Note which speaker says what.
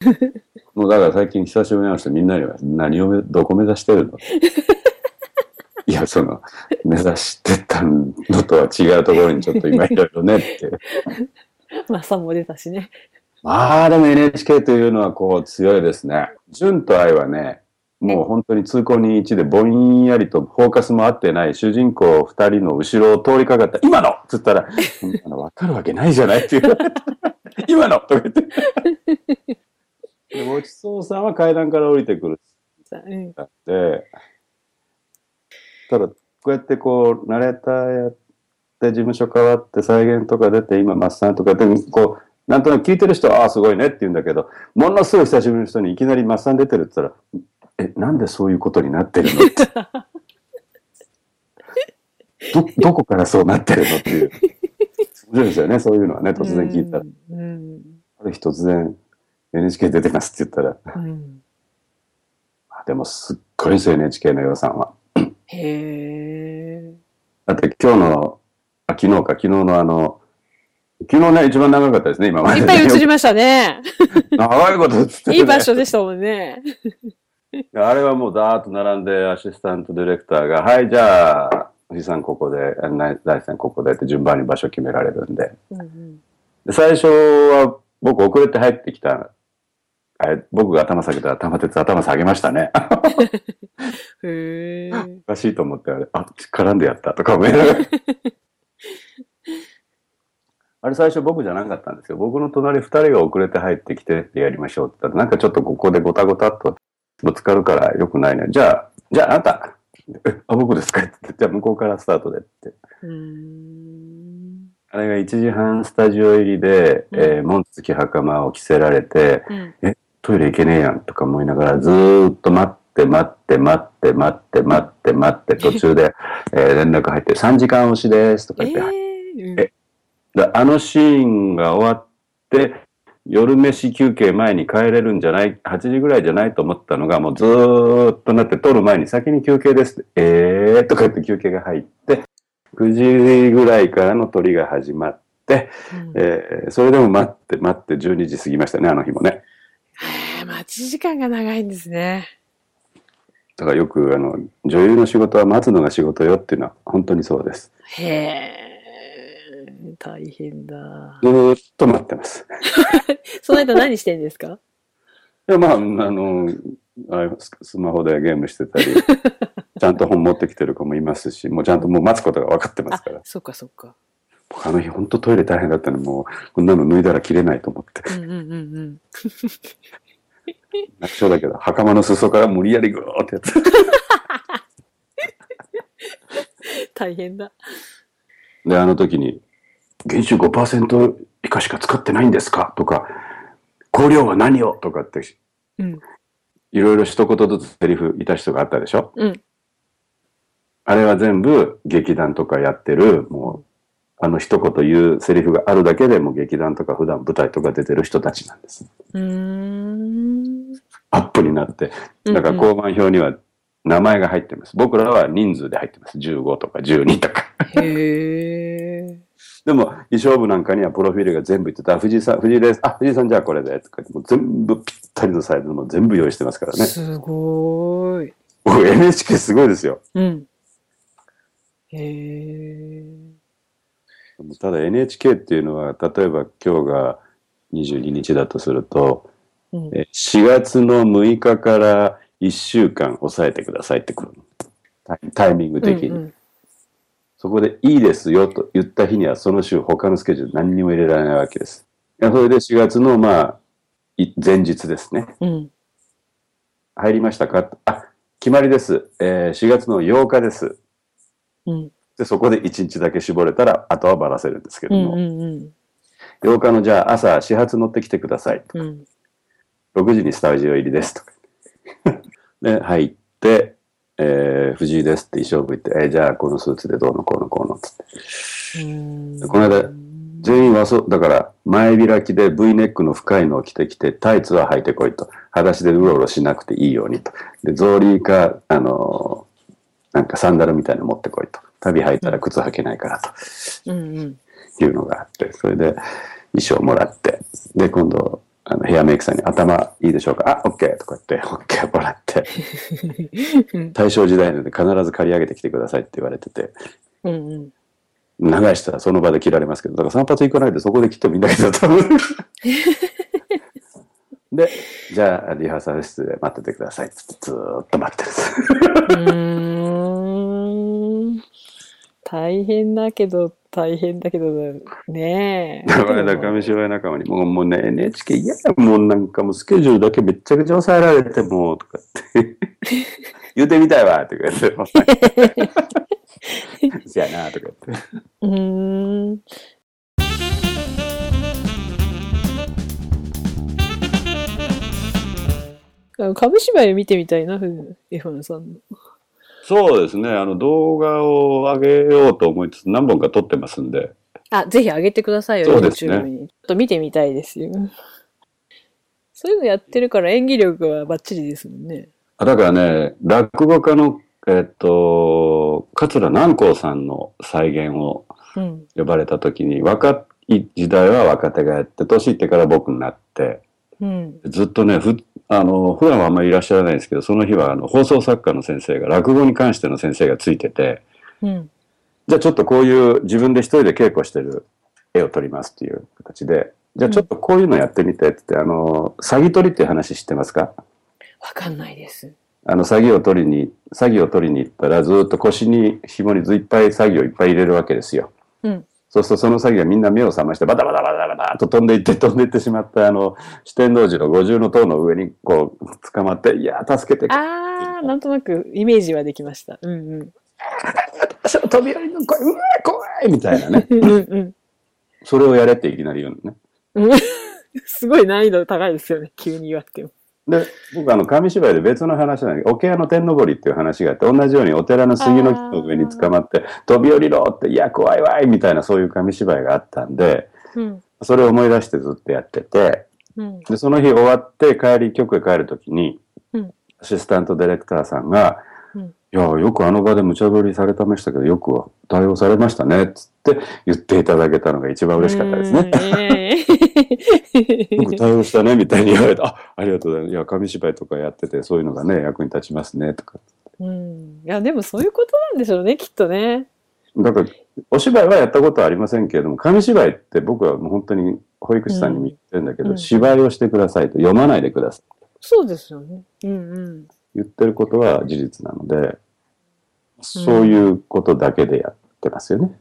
Speaker 1: もうだから最近久しぶりに会う人みんなには何をめ、どこ目指してるの？いや、その、目指してたのとは違うところにちょっと今いろいろねって。
Speaker 2: まあ、さも出たしね。
Speaker 1: まあでも NHK というのはこう強いですね。純と愛はね、もう本当に通行人1でぼんやりとフォーカスも合ってない主人公2人の後ろを通りかかった、今のっつったら、そんなの分かるわけないじゃないって言われて、今のとか言って。でごちそうさんは階段から降りてくる
Speaker 2: うん。
Speaker 1: だって、ただ、こうやってこう、ナレーターやって、事務所変わって、再現とか出て、今、マッサンとかで、こう、なんとなく聞いてる人は、ああ、すごいねって言うんだけど、ものすごい久しぶりの人にいきなりマッサン出てるって言ったら、え、なんでそういうことになってるのって。ど、どこからそうなってるのっていう。面白いですよね、そういうのはね、突然聞いたら。
Speaker 2: うん。
Speaker 1: ある日突然、NHK 出てますって言ったら、
Speaker 2: うん。
Speaker 1: あでもすっごいですよ、NHK の予算は。
Speaker 2: へえ。
Speaker 1: だって今日の、あ、昨日か、昨日のあの、昨日ね、一番長かったですね、今まで。
Speaker 2: いっぱい映りましたね。
Speaker 1: 長いこと映っね。
Speaker 2: いい場所でしたもんね。
Speaker 1: あれはもうザーッと並んで、アシスタントディレクターが、はい、じゃあ、藤井さんここで、あな大地さんここでって順番に場所決められるんで。
Speaker 2: うんうん。
Speaker 1: で最初は僕遅れて入ってきた。あれ僕が頭下げたら玉鉄頭下げましたね。
Speaker 2: へえ。
Speaker 1: おかしいと思ってあれ、あ、絡んでやったとか思いながら。あれ最初僕じゃなかったんですよ。僕の隣二人が遅れて入ってきてやりましょうって言ったら、なんかちょっとここでゴタゴタっとぶつかるから良くないね。じゃあ、じゃああなた、え、あ、僕ですかって言って、じゃあ向こうからスタートでって。あれが1時半スタジオ入りで、
Speaker 2: うん
Speaker 1: えー紋付き袴を着せられて、
Speaker 2: うん。
Speaker 1: トイレ行けねえやんとか思いながらずーっと待って待って待って待って待って待って 途中で、えー連絡入って3時間押しですとか
Speaker 2: え
Speaker 1: 言って、
Speaker 2: え。
Speaker 1: えであのシーンが終わって夜飯休憩前に帰れるんじゃない8時ぐらいじゃないと思ったのがもうずーっとなって撮る前に先に休憩ですってえーとか言って休憩が入って9時ぐらいからの撮りが始まって、
Speaker 2: うん
Speaker 1: えーそれでも待って待って12時過ぎましたねあの日もね。
Speaker 2: 待ち時間が長いんですね。
Speaker 1: だからよくあの女優の仕事は待つのが仕事よっていうのは本当にそうです。
Speaker 2: へえ。大変だ。
Speaker 1: ずーっと待ってます。
Speaker 2: その間何してんですか？
Speaker 1: いやまあ、あの、あれススマホでゲームしてたり、ちゃんと本持ってきてる子もいますし、もうちゃんともう待つことが分かってま
Speaker 2: あ
Speaker 1: すから。、
Speaker 2: そっかそっか。
Speaker 1: 僕あの日本当トイレ大変だったのもう、こんなの脱いだら切れないと思って。
Speaker 2: うんうんうんうん。
Speaker 1: 泣きそうだけど、袴の裾から無理やりグーってやつ。
Speaker 2: 大変だ。
Speaker 1: で、あの時に、減収5%以下しか使ってないんですか？とか、香料は何を？とかって、
Speaker 2: うん。
Speaker 1: いろいろ一言ずつセリフいた人があったでしょ？
Speaker 2: うん。
Speaker 1: あれは全部劇団とかやってる、もう、あの一言言うセリフがあるだけでもう劇団とか普段舞台とか出てる人たちなんです。
Speaker 2: うーん。
Speaker 1: アップになって。だから交番表には名前が入ってます。僕らは人数で入ってます。15とか12とか。
Speaker 2: へえ。
Speaker 1: でも、衣装部なんかにはプロフィールが全部言ってた。藤井さん、藤井です。あ、藤井さんじゃあこれで。とかもう全部ぴったりのサイズも全部用意してますからね。
Speaker 2: すごーい。
Speaker 1: 僕 NHK すごいですよ。
Speaker 2: うん。へえ。
Speaker 1: ただ NHK っていうのは、例えば今日が22日だとすると、
Speaker 2: うん
Speaker 1: え4月の6日から1週間抑えてくださいってくるのタイミング的に、
Speaker 2: うんうん
Speaker 1: そこでいいですよと言った日にはその週他のスケジュール何にも入れられないわけです。それで4月のまあ、い前日ですね。
Speaker 2: うん。
Speaker 1: 入りましたか？あ、決まりです。えー4月の8日です。
Speaker 2: うん。
Speaker 1: で、そこで1日だけ絞れたら、あとはばらせるんですけども、
Speaker 2: うんうんうん。
Speaker 1: 8日のじゃあ朝始発乗ってきてくださいと。
Speaker 2: うん。
Speaker 1: 6時にスタジオ入りですとか。で、入って、えー藤井ですって衣装部行って、えーじゃあこのスーツでどうのこうのこうのっつって。
Speaker 2: うん
Speaker 1: この間全員はそう、だから前開きで V ネックの深いのを着てきて、タイツは履いてこいと。裸足でうろうろしなくていいようにと。で、草履か、あのーなんかサンダルみたいなの持ってこいと。旅履いたら靴履けないからと。
Speaker 2: うんうん。
Speaker 1: いうのがあって、それで衣装もらって、で、今度、あのヘアメイクさんに頭いいでしょうか？あ、オッケーとか言って、オッケーもらって、大正時代なので必ず刈り上げてきてくださいって言われてて、
Speaker 2: うんうん。
Speaker 1: 長いしたらその場で切られますけど、だから散髪行かないでそこで切ってもいいんだけど、多分。で、じゃあリハーサル室で待っててくださいってずーっと待ってるんです。
Speaker 2: うーん。大変だけど、大変だけど、ねえ。
Speaker 1: だからだ紙芝居仲間に、もうもうね、NHK 嫌やもんなんかもうスケジュールだけめっちゃくちゃ抑えられてもう、とかって。言うてみたいわ、とか言って。な、とか言って。
Speaker 2: うーん。あ紙芝居見てみたいな、ふエファンさんの。
Speaker 1: そうですね、あの動画を上げようと思いつつ何本か撮ってますんで、
Speaker 2: あ、ぜひ上げてくださいよ、
Speaker 1: そうですね
Speaker 2: YouTube に。ちょっと見てみたいですよ。そういうのやってるから演技力はバッチリですもんね。
Speaker 1: あだからね、落語家の、えっと、桂南光さんの再現を
Speaker 2: うん。
Speaker 1: 呼ばれた時に、若い時代は若手がやって、年いってから僕になって、
Speaker 2: うん。
Speaker 1: ずっとね、ふ、あの、普段はあんまりいらっしゃらないんですけど、その日はあの放送作家の先生が、落語に関しての先生がついてて、
Speaker 2: うん。
Speaker 1: じゃあちょっとこういう自分で一人で稽古してる絵を撮りますっていう形で、じゃあちょっとこういうのやってみてって言って、あの、詐欺取りっていう話知ってますか？
Speaker 2: わかんないです。
Speaker 1: あの、詐欺を取りに、詐欺を取りに行ったら、ずっと腰に、紐にずいっぱい詐欺をいっぱい入れるわけですよ。
Speaker 2: うん。
Speaker 1: そうするとその詐欺がみんな目を覚まして、バタバタバタバタと飛んでいって、飛んでいってしまった、あの、四天王寺の五重の塔の上に、こう、捕まって、いやー、助けて、
Speaker 2: あー、なんとなくイメージはできました。うんうん。
Speaker 1: 扉にの声、うわー怖いみたいなね。
Speaker 2: うんうん
Speaker 1: それをやれっていきなり言うのね。
Speaker 2: うん。すごい難易度高いですよね、急に言われても。
Speaker 1: で、僕あの、紙芝居で別の話なんだけど、桶屋の天登りっていう話があって、同じようにお寺の杉の木の上に捕まって、飛び降りろって、いや、怖いわいみたいなそういう紙芝居があったんで、
Speaker 2: うん。
Speaker 1: それを思い出してずっとやってて、
Speaker 2: うん。
Speaker 1: で、その日終わって帰り、局へ帰るときに、
Speaker 2: うん
Speaker 1: アシスタントディレクターさんが、
Speaker 2: うん
Speaker 1: いや、よくあの場で無茶ぶりされたましたけど、よく対応されましたね、つって言っていただけたのが一番嬉しかったですね。
Speaker 2: ね。
Speaker 1: よく対応したね、みたいに言われて、あ、ありがとうございます。いや、紙芝居とかやってて、そういうのがね、役に立ちますね、とか。
Speaker 2: うん。いや、でもそういうことなんでしょうね、きっとね。
Speaker 1: だから、お芝居はやったことはありませんけれども、紙芝居って僕はもう本当に保育士さんにも言ってるんだけど、
Speaker 2: うん
Speaker 1: 芝居をしてくださいと、読まないでください。
Speaker 2: そうですよね。うんうん。
Speaker 1: 言ってることは事実なので、そういうことだけでやってますよね。